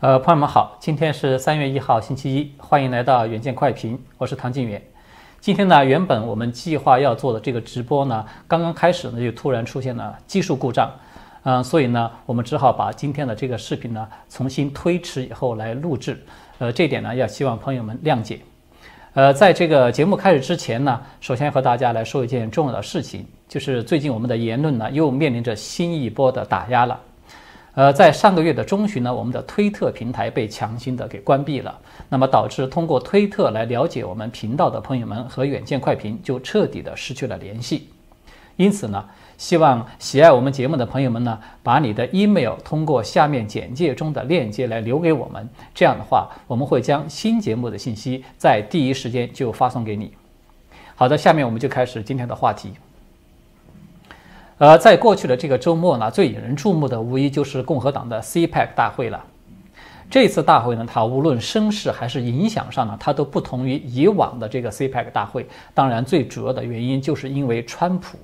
呃，朋友们好，今天是三月一号，星期一，欢迎来到远见快评，我是唐静远。今天呢，原本我们计划要做的这个直播呢，刚刚开始呢，就突然出现了技术故障，嗯，所以呢，我们只好把今天的这个视频呢，重新推迟以后来录制。呃，这点呢，要希望朋友们谅解。呃，在这个节目开始之前呢，首先和大家来说一件重要的事情，就是最近我们的言论呢，又面临着新一波的打压了。呃，在上个月的中旬呢，我们的推特平台被强行的给关闭了，那么导致通过推特来了解我们频道的朋友们和远见快评就彻底的失去了联系。因此呢，希望喜爱我们节目的朋友们呢，把你的 email 通过下面简介中的链接来留给我们，这样的话，我们会将新节目的信息在第一时间就发送给你。好的，下面我们就开始今天的话题。呃，在过去的这个周末呢，最引人注目的无疑就是共和党的 CPAC 大会了。这次大会呢，它无论声势还是影响上呢，它都不同于以往的这个 CPAC 大会。当然，最主要的原因就是因为川普。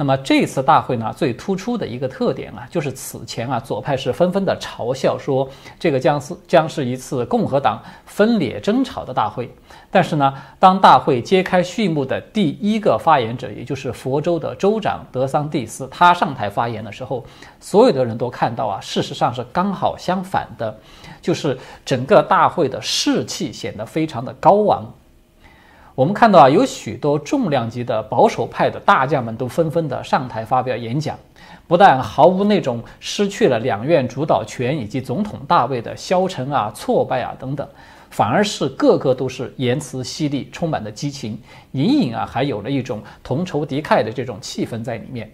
那么这次大会呢，最突出的一个特点啊，就是此前啊，左派是纷纷的嘲笑说，这个将是将是一次共和党分裂争吵的大会。但是呢，当大会揭开序幕的第一个发言者，也就是佛州的州长德桑蒂斯，他上台发言的时候，所有的人都看到啊，事实上是刚好相反的，就是整个大会的士气显得非常的高昂。我们看到啊，有许多重量级的保守派的大将们都纷纷的上台发表演讲，不但毫无那种失去了两院主导权以及总统大位的消沉啊、挫败啊等等，反而是个个都是言辞犀利，充满了激情，隐隐啊还有了一种同仇敌忾的这种气氛在里面。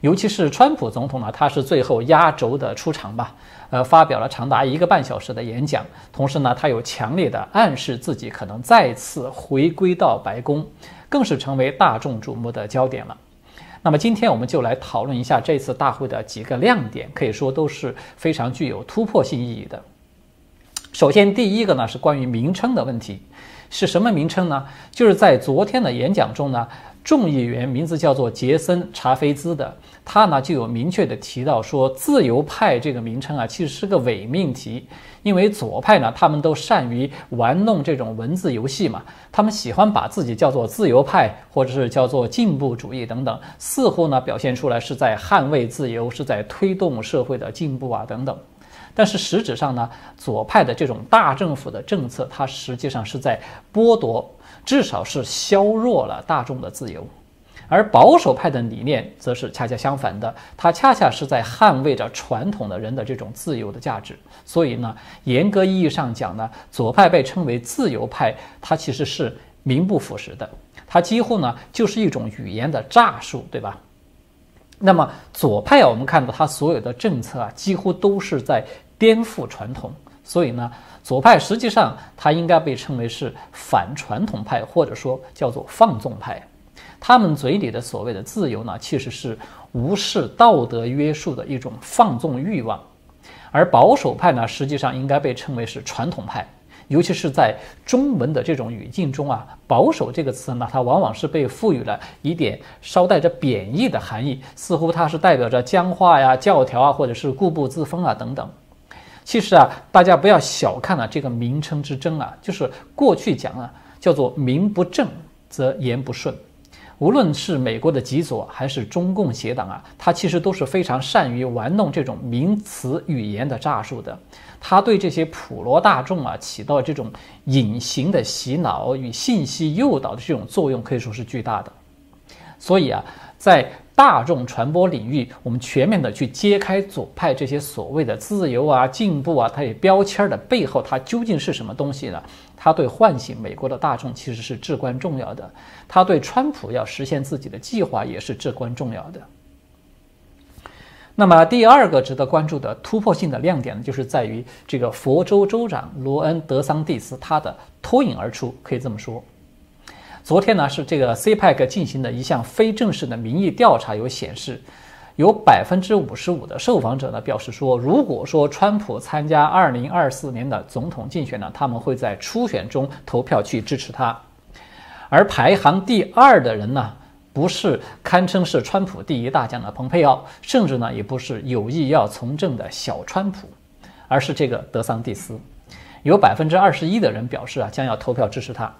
尤其是川普总统呢，他是最后压轴的出场吧，呃，发表了长达一个半小时的演讲，同时呢，他有强烈的暗示自己可能再次回归到白宫，更是成为大众瞩目的焦点了。那么今天我们就来讨论一下这次大会的几个亮点，可以说都是非常具有突破性意义的。首先，第一个呢是关于名称的问题，是什么名称呢？就是在昨天的演讲中呢。众议员名字叫做杰森·查菲兹的，他呢就有明确的提到说，自由派这个名称啊，其实是个伪命题，因为左派呢，他们都善于玩弄这种文字游戏嘛，他们喜欢把自己叫做自由派，或者是叫做进步主义等等，似乎呢表现出来是在捍卫自由，是在推动社会的进步啊等等，但是实质上呢，左派的这种大政府的政策，它实际上是在剥夺。至少是削弱了大众的自由，而保守派的理念则是恰恰相反的，它恰恰是在捍卫着传统的人的这种自由的价值。所以呢，严格意义上讲呢，左派被称为自由派，它其实是名不副实的，它几乎呢就是一种语言的诈术，对吧？那么左派啊，我们看到它所有的政策啊，几乎都是在颠覆传统，所以呢。左派实际上，它应该被称为是反传统派，或者说叫做放纵派。他们嘴里的所谓的自由呢，其实是无视道德约束的一种放纵欲望。而保守派呢，实际上应该被称为是传统派。尤其是在中文的这种语境中啊，保守这个词呢，它往往是被赋予了一点稍带着贬义的含义，似乎它是代表着僵化呀、教条啊，或者是固步自封啊等等。其实啊，大家不要小看了这个名称之争啊，就是过去讲啊，叫做名不正则言不顺。无论是美国的极左还是中共邪党啊，他其实都是非常善于玩弄这种名词语言的诈术的。他对这些普罗大众啊，起到这种隐形的洗脑与信息诱导的这种作用，可以说是巨大的。所以啊，在大众传播领域，我们全面的去揭开左派这些所谓的自由啊、进步啊，它有标签的背后，它究竟是什么东西呢？它对唤醒美国的大众其实是至关重要的，它对川普要实现自己的计划也是至关重要的。那么第二个值得关注的突破性的亮点呢，就是在于这个佛州州长罗恩·德桑蒂斯他的脱颖而出，可以这么说。昨天呢，是这个 CPAC 进行的一项非正式的民意调查，有显示，有百分之五十五的受访者呢表示说，如果说川普参加二零二四年的总统竞选呢，他们会在初选中投票去支持他。而排行第二的人呢，不是堪称是川普第一大将的蓬佩奥，甚至呢也不是有意要从政的小川普，而是这个德桑蒂斯。有百分之二十一的人表示啊，将要投票支持他。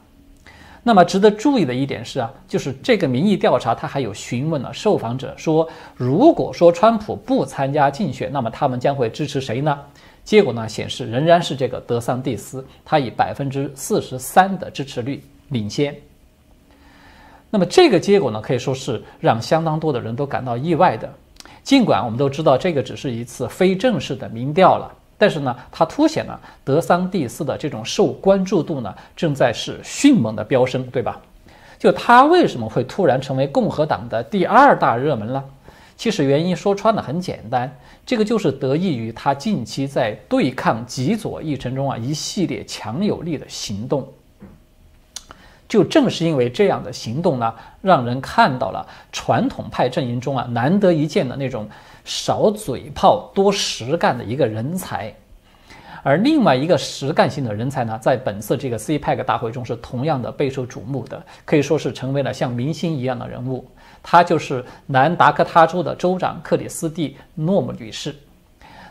那么值得注意的一点是啊，就是这个民意调查，他还有询问了受访者说，如果说川普不参加竞选，那么他们将会支持谁呢？结果呢显示仍然是这个德桑蒂斯，他以百分之四十三的支持率领先。那么这个结果呢，可以说是让相当多的人都感到意外的。尽管我们都知道这个只是一次非正式的民调了。但是呢，它凸显了德桑蒂斯的这种受关注度呢，正在是迅猛的飙升，对吧？就他为什么会突然成为共和党的第二大热门呢？其实原因说穿了很简单，这个就是得益于他近期在对抗极左议程中啊一系列强有力的行动。就正是因为这样的行动呢，让人看到了传统派阵营中啊难得一见的那种。少嘴炮多实干的一个人才，而另外一个实干性的人才呢，在本次这个 CPEC 大会中是同样的备受瞩目的，可以说是成为了像明星一样的人物。他就是南达科他州的州长克里斯蒂诺姆女士。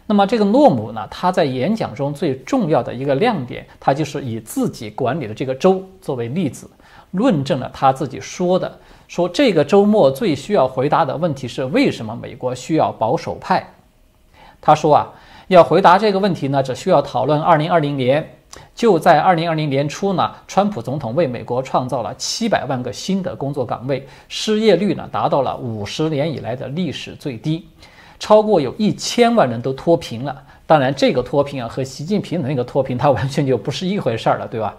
那么这个诺姆呢，他在演讲中最重要的一个亮点，他就是以自己管理的这个州作为例子，论证了他自己说的。说这个周末最需要回答的问题是为什么美国需要保守派？他说啊，要回答这个问题呢，只需要讨论2020年。就在2020年初呢，川普总统为美国创造了700万个新的工作岗位，失业率呢达到了50年以来的历史最低，超过有一千万人都脱贫了。当然，这个脱贫啊和习近平的那个脱贫，它完全就不是一回事儿了，对吧？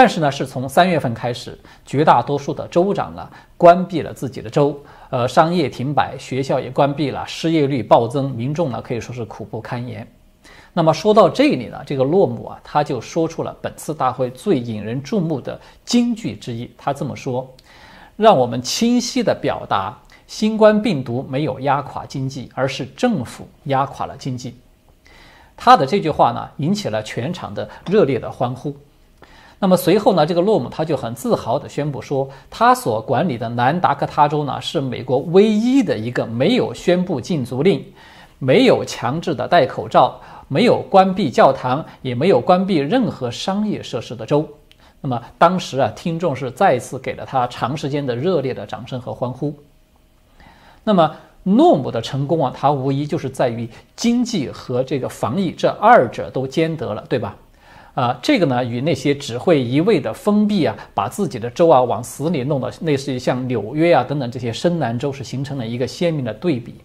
但是呢，是从三月份开始，绝大多数的州长呢关闭了自己的州，呃，商业停摆，学校也关闭了，失业率暴增，民众呢可以说是苦不堪言。那么说到这里呢，这个洛姆啊，他就说出了本次大会最引人注目的金句之一，他这么说：“让我们清晰地表达，新冠病毒没有压垮经济，而是政府压垮了经济。”他的这句话呢，引起了全场的热烈的欢呼。那么随后呢，这个洛姆他就很自豪地宣布说，他所管理的南达科他州呢，是美国唯一的一个没有宣布禁足令、没有强制的戴口罩、没有关闭教堂、也没有关闭任何商业设施的州。那么当时啊，听众是再次给了他长时间的热烈的掌声和欢呼。那么诺姆的成功啊，他无疑就是在于经济和这个防疫这二者都兼得了，对吧？啊，这个呢，与那些只会一味的封闭啊，把自己的州啊往死里弄的，类似于像纽约啊等等这些深南州，是形成了一个鲜明的对比。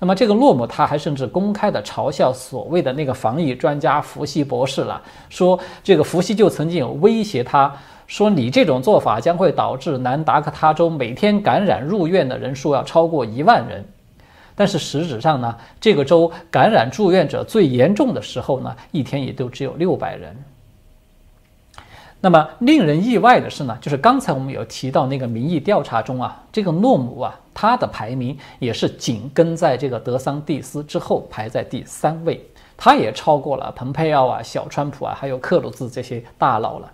那么这个洛姆他还甚至公开的嘲笑所谓的那个防疫专家福西博士了，说这个福西就曾经有威胁他说，你这种做法将会导致南达科他州每天感染入院的人数要超过一万人。但是实质上呢，这个州感染住院者最严重的时候呢，一天也都只有六百人。那么令人意外的是呢，就是刚才我们有提到那个民意调查中啊，这个诺姆啊，他的排名也是紧跟在这个德桑蒂斯之后排在第三位，他也超过了蓬佩奥啊、小川普啊，还有克鲁兹这些大佬了。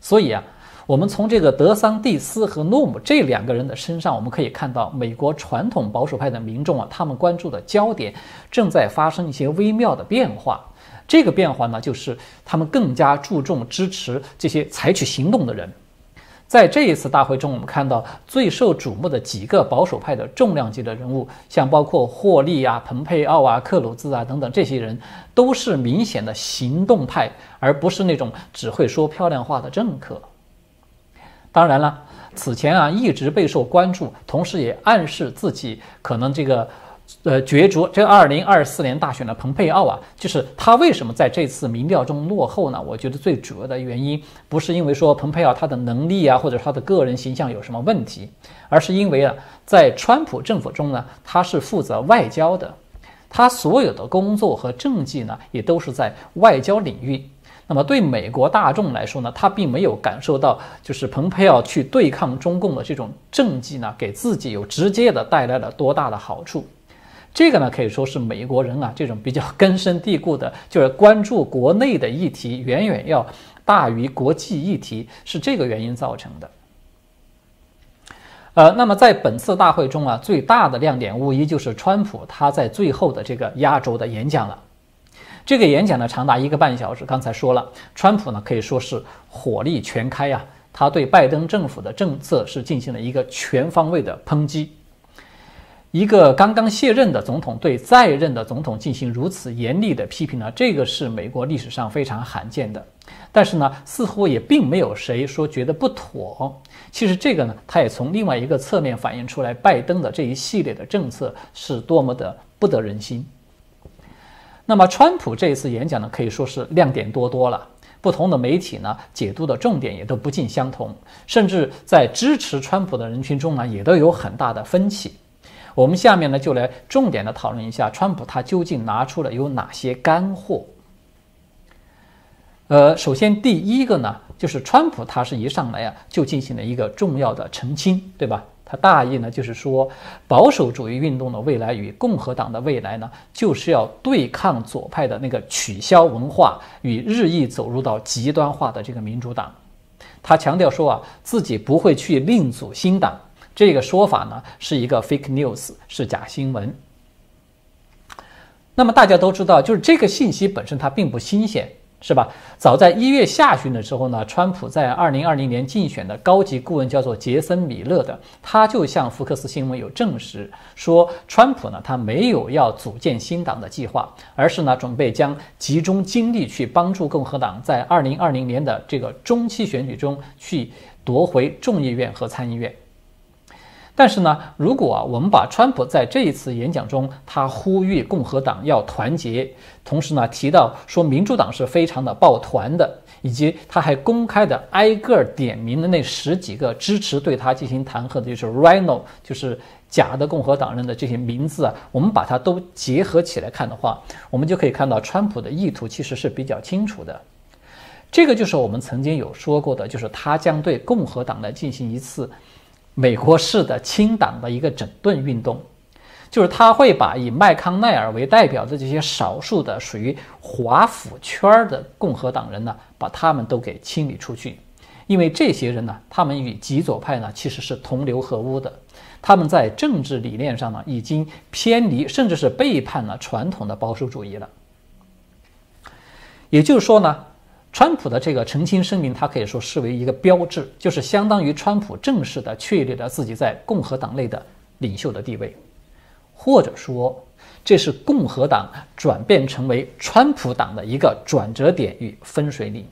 所以啊。我们从这个德桑蒂斯和诺姆这两个人的身上，我们可以看到，美国传统保守派的民众啊，他们关注的焦点正在发生一些微妙的变化。这个变化呢，就是他们更加注重支持这些采取行动的人。在这一次大会中，我们看到最受瞩目的几个保守派的重量级的人物，像包括霍利啊、蓬佩奥啊、克鲁兹啊等等这些人，都是明显的行动派，而不是那种只会说漂亮话的政客。当然了，此前啊一直备受关注，同时也暗示自己可能这个，呃角逐这二零二四年大选的蓬佩奥啊，就是他为什么在这次民调中落后呢？我觉得最主要的原因不是因为说蓬佩奥他的能力啊，或者他的个人形象有什么问题，而是因为啊，在川普政府中呢，他是负责外交的，他所有的工作和政绩呢，也都是在外交领域。那么对美国大众来说呢，他并没有感受到，就是蓬佩奥去对抗中共的这种政绩呢，给自己有直接的带来了多大的好处。这个呢，可以说是美国人啊这种比较根深蒂固的，就是关注国内的议题远远要大于国际议题，是这个原因造成的。呃，那么在本次大会中啊，最大的亮点无疑就是川普他在最后的这个压轴的演讲了。这个演讲呢长达一个半小时。刚才说了，川普呢可以说是火力全开呀，他对拜登政府的政策是进行了一个全方位的抨击。一个刚刚卸任的总统对在任的总统进行如此严厉的批评呢，这个是美国历史上非常罕见的。但是呢，似乎也并没有谁说觉得不妥。其实这个呢，他也从另外一个侧面反映出来，拜登的这一系列的政策是多么的不得人心。那么，川普这一次演讲呢，可以说是亮点多多了。不同的媒体呢，解读的重点也都不尽相同，甚至在支持川普的人群中呢，也都有很大的分歧。我们下面呢，就来重点的讨论一下川普他究竟拿出了有哪些干货。呃，首先第一个呢，就是川普他是一上来啊，就进行了一个重要的澄清，对吧？他大意呢，就是说保守主义运动的未来与共和党的未来呢，就是要对抗左派的那个取消文化与日益走入到极端化的这个民主党。他强调说啊，自己不会去另组新党。这个说法呢是一个 fake news，是假新闻。那么大家都知道，就是这个信息本身它并不新鲜。是吧？早在一月下旬的时候呢，川普在二零二零年竞选的高级顾问叫做杰森·米勒的，他就向福克斯新闻有证实说，川普呢他没有要组建新党的计划，而是呢准备将集中精力去帮助共和党在二零二零年的这个中期选举中去夺回众议院和参议院。但是呢，如果啊，我们把川普在这一次演讲中，他呼吁共和党要团结，同时呢提到说民主党是非常的抱团的，以及他还公开的挨个点名的那十几个支持对他进行弹劾的，就是 Rhino，就是假的共和党人的这些名字啊，我们把它都结合起来看的话，我们就可以看到川普的意图其实是比较清楚的。这个就是我们曾经有说过的，就是他将对共和党来进行一次。美国式的清党的一个整顿运动，就是他会把以麦康奈尔为代表的这些少数的属于华府圈的共和党人呢，把他们都给清理出去。因为这些人呢，他们与极左派呢其实是同流合污的，他们在政治理念上呢已经偏离，甚至是背叛了传统的保守主义了。也就是说呢。川普的这个澄清声明，他可以说视为一个标志，就是相当于川普正式的确立了自己在共和党内的领袖的地位，或者说，这是共和党转变成为川普党的一个转折点与分水岭。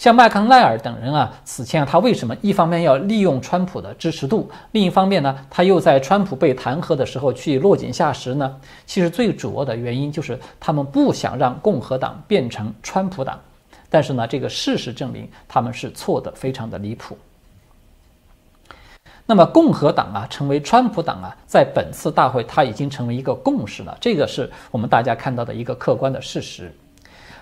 像麦康奈尔等人啊，此前啊，他为什么一方面要利用川普的支持度，另一方面呢，他又在川普被弹劾的时候去落井下石呢？其实最主要的原因就是他们不想让共和党变成川普党。但是呢，这个事实证明他们是错的，非常的离谱。那么共和党啊，成为川普党啊，在本次大会它已经成为一个共识了，这个是我们大家看到的一个客观的事实。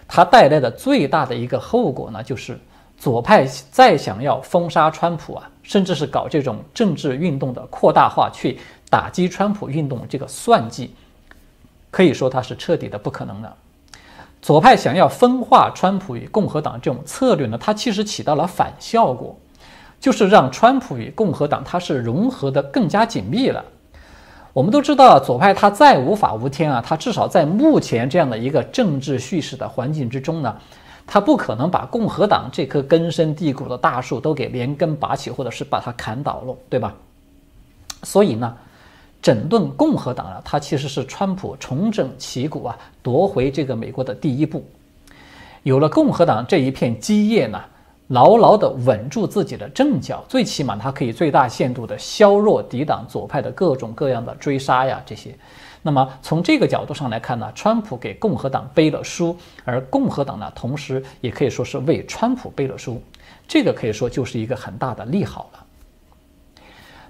它带来的最大的一个后果呢，就是左派再想要封杀川普啊，甚至是搞这种政治运动的扩大化去打击川普运动，这个算计，可以说它是彻底的不可能的。左派想要分化川普与共和党这种策略呢，它其实起到了反效果，就是让川普与共和党它是融合的更加紧密了。我们都知道，左派他再无法无天啊，他至少在目前这样的一个政治叙事的环境之中呢，他不可能把共和党这棵根深蒂固的大树都给连根拔起，或者是把它砍倒了，对吧？所以呢，整顿共和党啊，它其实是川普重整旗鼓啊，夺回这个美国的第一步。有了共和党这一片基业呢。牢牢地稳住自己的阵脚，最起码它可以最大限度地削弱抵挡左派的各种各样的追杀呀，这些。那么从这个角度上来看呢，川普给共和党背了书，而共和党呢，同时也可以说是为川普背了书，这个可以说就是一个很大的利好了。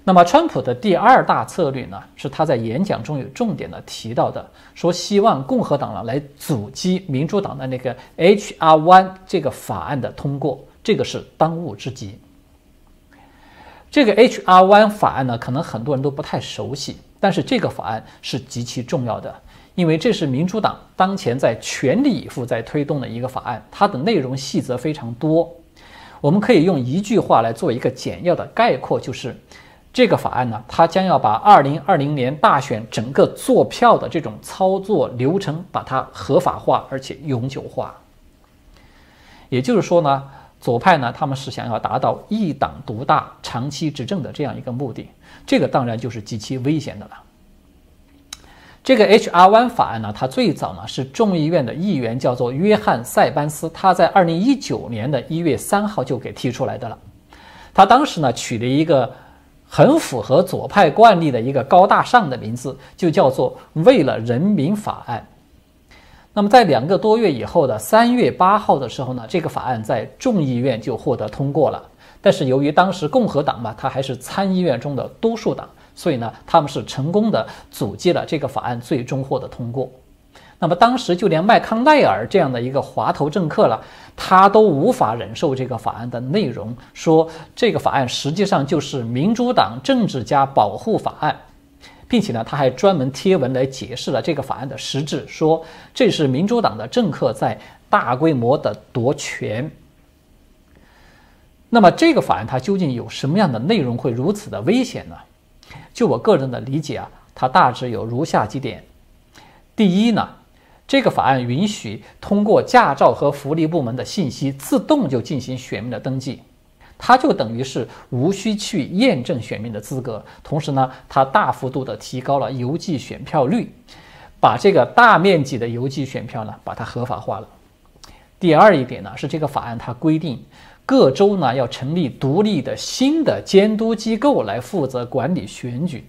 那么川普的第二大策略呢，是他在演讲中有重点的提到的，说希望共和党呢来阻击民主党的那个 H.R. One 这个法案的通过。这个是当务之急。这个 H.R. One 法案呢，可能很多人都不太熟悉，但是这个法案是极其重要的，因为这是民主党当前在全力以赴在推动的一个法案，它的内容细则非常多。我们可以用一句话来做一个简要的概括，就是这个法案呢，它将要把二零二零年大选整个做票的这种操作流程把它合法化，而且永久化。也就是说呢，左派呢，他们是想要达到一党独大、长期执政的这样一个目的，这个当然就是极其危险的了。这个 H.R. One 法案呢，它最早呢是众议院的议员叫做约翰·塞班斯，他在二零一九年的一月三号就给提出来的了。他当时呢取了一个很符合左派惯例的一个高大上的名字，就叫做“为了人民法案”。那么在两个多月以后的三月八号的时候呢，这个法案在众议院就获得通过了。但是由于当时共和党嘛，它还是参议院中的多数党。所以呢，他们是成功的阻击了这个法案最终获得通过。那么当时就连麦康奈尔这样的一个滑头政客了，他都无法忍受这个法案的内容，说这个法案实际上就是民主党政治家保护法案，并且呢，他还专门贴文来解释了这个法案的实质，说这是民主党的政客在大规模的夺权。那么这个法案它究竟有什么样的内容会如此的危险呢？就我个人的理解啊，它大致有如下几点：第一呢，这个法案允许通过驾照和福利部门的信息自动就进行选民的登记，它就等于是无需去验证选民的资格。同时呢，它大幅度的提高了邮寄选票率，把这个大面积的邮寄选票呢，把它合法化了。第二一点呢，是这个法案它规定。各州呢要成立独立的新的监督机构来负责管理选举，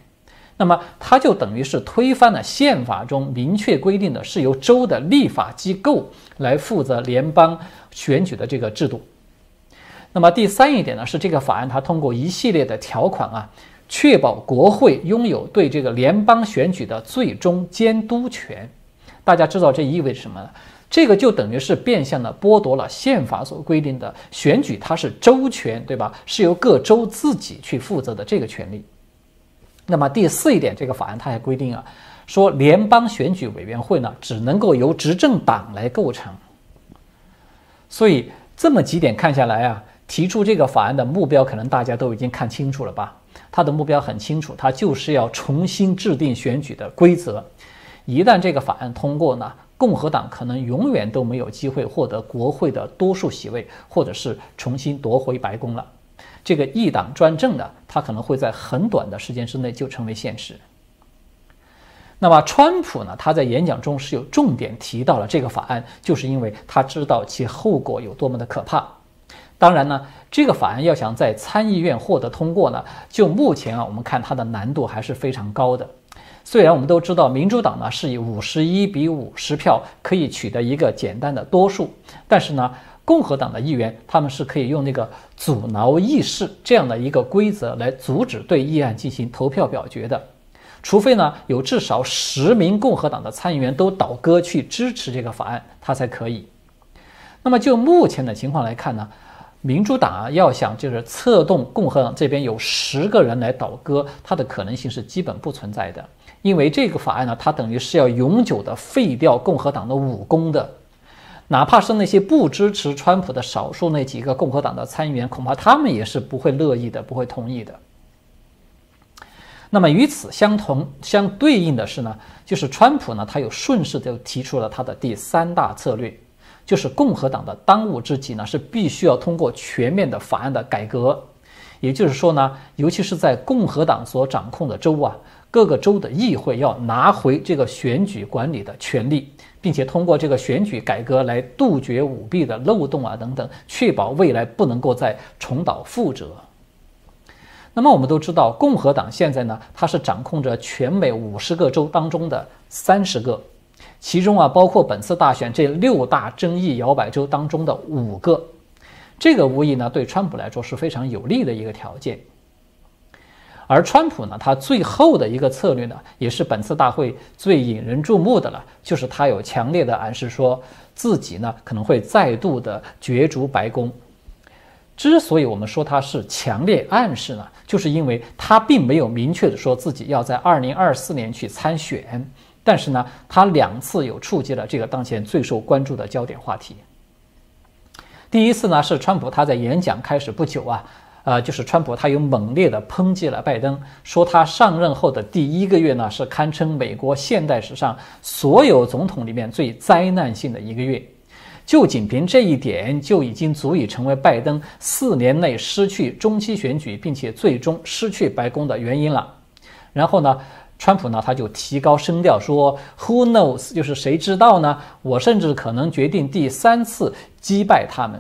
那么它就等于是推翻了宪法中明确规定的是由州的立法机构来负责联邦选举的这个制度。那么第三一点呢是这个法案它通过一系列的条款啊，确保国会拥有对这个联邦选举的最终监督权。大家知道这意味着什么呢？这个就等于是变相的剥夺了宪法所规定的选举，它是州权，对吧？是由各州自己去负责的这个权利。那么第四一点，这个法案它还规定啊，说联邦选举委员会呢只能够由执政党来构成。所以这么几点看下来啊，提出这个法案的目标，可能大家都已经看清楚了吧？他的目标很清楚，他就是要重新制定选举的规则。一旦这个法案通过呢？共和党可能永远都没有机会获得国会的多数席位，或者是重新夺回白宫了。这个一党专政呢，他可能会在很短的时间之内就成为现实。那么，川普呢？他在演讲中是有重点提到了这个法案，就是因为他知道其后果有多么的可怕。当然呢，这个法案要想在参议院获得通过呢，就目前啊，我们看它的难度还是非常高的。虽然我们都知道民主党呢是以五十一比五十票可以取得一个简单的多数，但是呢，共和党的议员他们是可以用那个阻挠议事这样的一个规则来阻止对议案进行投票表决的，除非呢有至少十名共和党的参议员都倒戈去支持这个法案，他才可以。那么就目前的情况来看呢？民主党啊，要想就是策动共和党这边有十个人来倒戈，它的可能性是基本不存在的。因为这个法案呢，它等于是要永久的废掉共和党的武功的，哪怕是那些不支持川普的少数那几个共和党的参议员，恐怕他们也是不会乐意的，不会同意的。那么与此相同、相对应的是呢，就是川普呢，他又顺势就提出了他的第三大策略。就是共和党的当务之急呢，是必须要通过全面的法案的改革。也就是说呢，尤其是在共和党所掌控的州啊，各个州的议会要拿回这个选举管理的权利，并且通过这个选举改革来杜绝舞弊的漏洞啊等等，确保未来不能够再重蹈覆辙。那么我们都知道，共和党现在呢，它是掌控着全美五十个州当中的三十个。其中啊，包括本次大选这六大争议摇摆州当中的五个，这个无疑呢对川普来说是非常有利的一个条件。而川普呢，他最后的一个策略呢，也是本次大会最引人注目的了，就是他有强烈的暗示，说自己呢可能会再度的角逐白宫。之所以我们说他是强烈暗示呢，就是因为他并没有明确的说自己要在二零二四年去参选。但是呢，他两次有触及了这个当前最受关注的焦点话题。第一次呢，是川普他在演讲开始不久啊，呃，就是川普他又猛烈的抨击了拜登，说他上任后的第一个月呢是堪称美国现代史上所有总统里面最灾难性的一个月。就仅凭这一点，就已经足以成为拜登四年内失去中期选举，并且最终失去白宫的原因了。然后呢，川普呢他就提高声调说：“Who knows？就是谁知道呢？我甚至可能决定第三次击败他们。”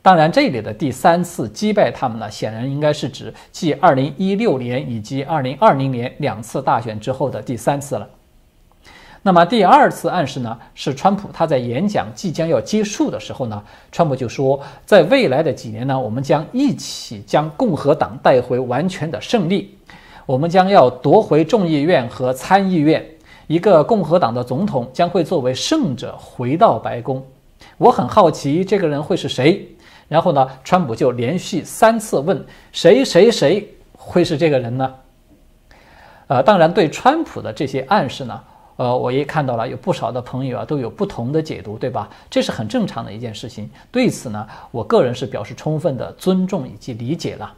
当然，这里的第三次击败他们呢，显然应该是指继2016年以及2020年两次大选之后的第三次了。那么第二次暗示呢，是川普他在演讲即将要结束的时候呢，川普就说，在未来的几年呢，我们将一起将共和党带回完全的胜利，我们将要夺回众议院和参议院，一个共和党的总统将会作为胜者回到白宫。我很好奇这个人会是谁。然后呢，川普就连续三次问谁谁谁会是这个人呢？呃，当然对川普的这些暗示呢，呃，我也看到了有不少的朋友啊都有不同的解读，对吧？这是很正常的一件事情。对此呢，我个人是表示充分的尊重以及理解了。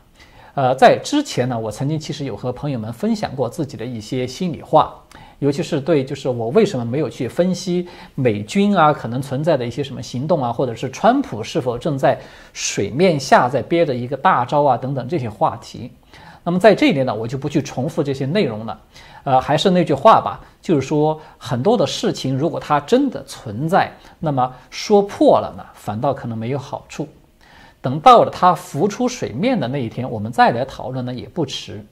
呃，在之前呢，我曾经其实有和朋友们分享过自己的一些心里话。尤其是对，就是我为什么没有去分析美军啊可能存在的一些什么行动啊，或者是川普是否正在水面下在憋着一个大招啊等等这些话题。那么在这里呢，我就不去重复这些内容了。呃，还是那句话吧，就是说很多的事情如果它真的存在，那么说破了呢，反倒可能没有好处。等到了它浮出水面的那一天，我们再来讨论呢，也不迟。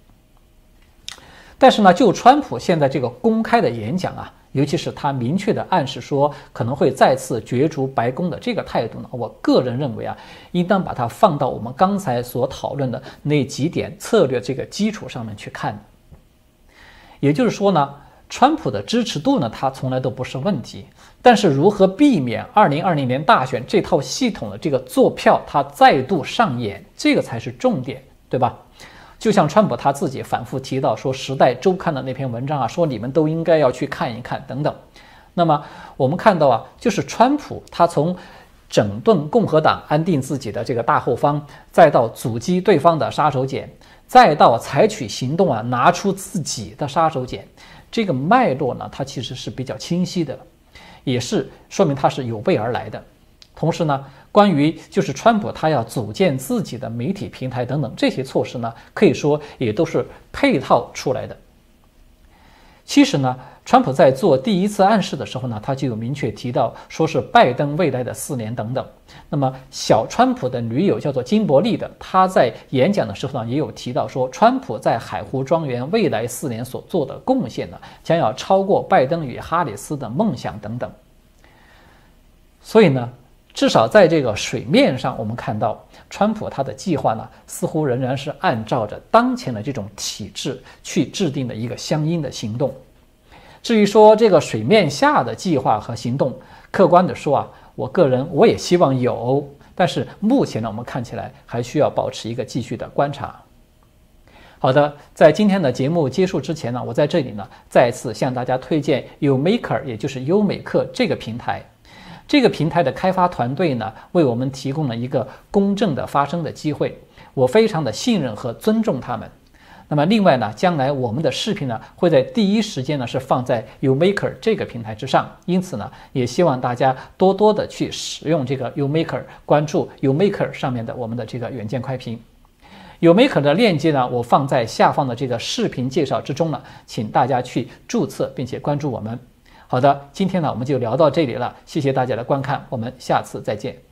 但是呢，就川普现在这个公开的演讲啊，尤其是他明确的暗示说可能会再次角逐白宫的这个态度呢，我个人认为啊，应当把它放到我们刚才所讨论的那几点策略这个基础上面去看。也就是说呢，川普的支持度呢，它从来都不是问题，但是如何避免二零二零年大选这套系统的这个坐票它再度上演，这个才是重点，对吧？就像川普他自己反复提到说，《时代周刊》的那篇文章啊，说你们都应该要去看一看等等。那么我们看到啊，就是川普他从整顿共和党、安定自己的这个大后方，再到阻击对方的杀手锏，再到采取行动啊，拿出自己的杀手锏，这个脉络呢，它其实是比较清晰的，也是说明它是有备而来的。同时呢。关于就是川普他要组建自己的媒体平台等等这些措施呢，可以说也都是配套出来的。其实呢，川普在做第一次暗示的时候呢，他就有明确提到说是拜登未来的四年等等。那么小川普的女友叫做金伯利的，他在演讲的时候呢，也有提到说，川普在海湖庄园未来四年所做的贡献呢，将要超过拜登与哈里斯的梦想等等。所以呢。至少在这个水面上，我们看到川普他的计划呢，似乎仍然是按照着当前的这种体制去制定的一个相应的行动。至于说这个水面下的计划和行动，客观的说啊，我个人我也希望有，但是目前呢，我们看起来还需要保持一个继续的观察。好的，在今天的节目结束之前呢，我在这里呢再次向大家推荐 Umaker，也就是优美克这个平台。这个平台的开发团队呢，为我们提供了一个公正的发声的机会，我非常的信任和尊重他们。那么，另外呢，将来我们的视频呢，会在第一时间呢是放在 Umaker 这个平台之上，因此呢，也希望大家多多的去使用这个 Umaker，关注 Umaker 上面的我们的这个远见快评。Umaker 的链接呢，我放在下方的这个视频介绍之中了，请大家去注册并且关注我们。好的，今天呢我们就聊到这里了，谢谢大家的观看，我们下次再见。